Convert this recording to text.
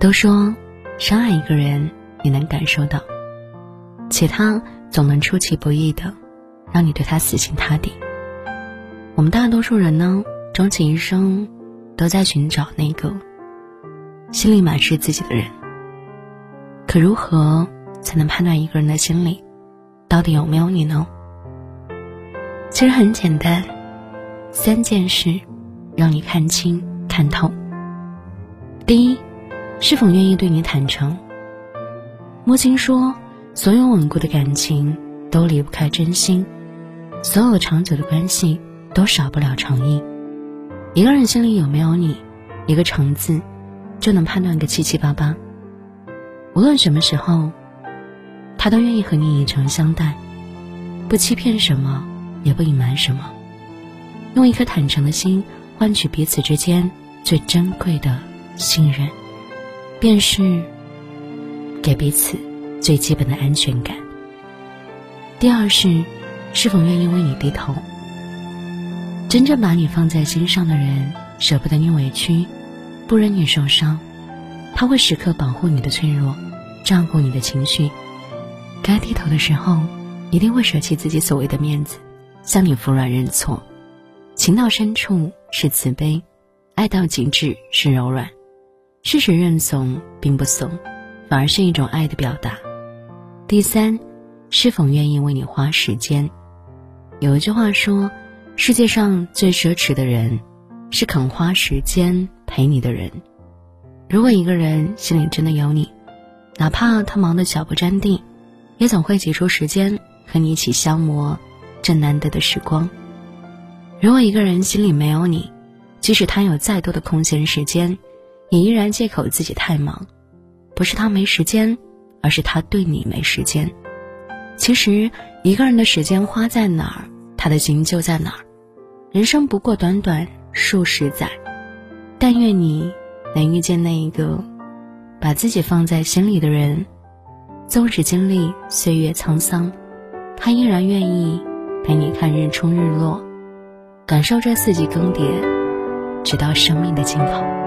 都说，深爱一个人，你能感受到，且他总能出其不意的，让你对他死心塌地。我们大多数人呢，终其一生，都在寻找那个心里满是自己的人。可如何才能判断一个人的心里，到底有没有你呢？其实很简单，三件事，让你看清看透。第一。是否愿意对你坦诚？莫青说：“所有稳固的感情都离不开真心，所有长久的关系都少不了诚意。一个人心里有没有你，一个诚字，就能判断个七七八八。无论什么时候，他都愿意和你以诚相待，不欺骗什么，也不隐瞒什么，用一颗坦诚的心换取彼此之间最珍贵的信任。”便是给彼此最基本的安全感。第二是，是否愿意为你低头。真正把你放在心上的人，舍不得你委屈，不忍你受伤，他会时刻保护你的脆弱，照顾你的情绪。该低头的时候，一定会舍弃自己所谓的面子，向你服软认错。情到深处是慈悲，爱到极致是柔软。事实认怂并不怂，反而是一种爱的表达。第三，是否愿意为你花时间？有一句话说，世界上最奢侈的人，是肯花时间陪你的人。如果一个人心里真的有你，哪怕他忙得脚不沾地，也总会挤出时间和你一起消磨这难得的时光。如果一个人心里没有你，即使他有再多的空闲时间，你依然借口自己太忙，不是他没时间，而是他对你没时间。其实一个人的时间花在哪儿，他的心就在哪儿。人生不过短短数十载，但愿你能遇见那一个把自己放在心里的人，纵使经历岁月沧桑，他依然愿意陪你看日出日落，感受这四季更迭，直到生命的尽头。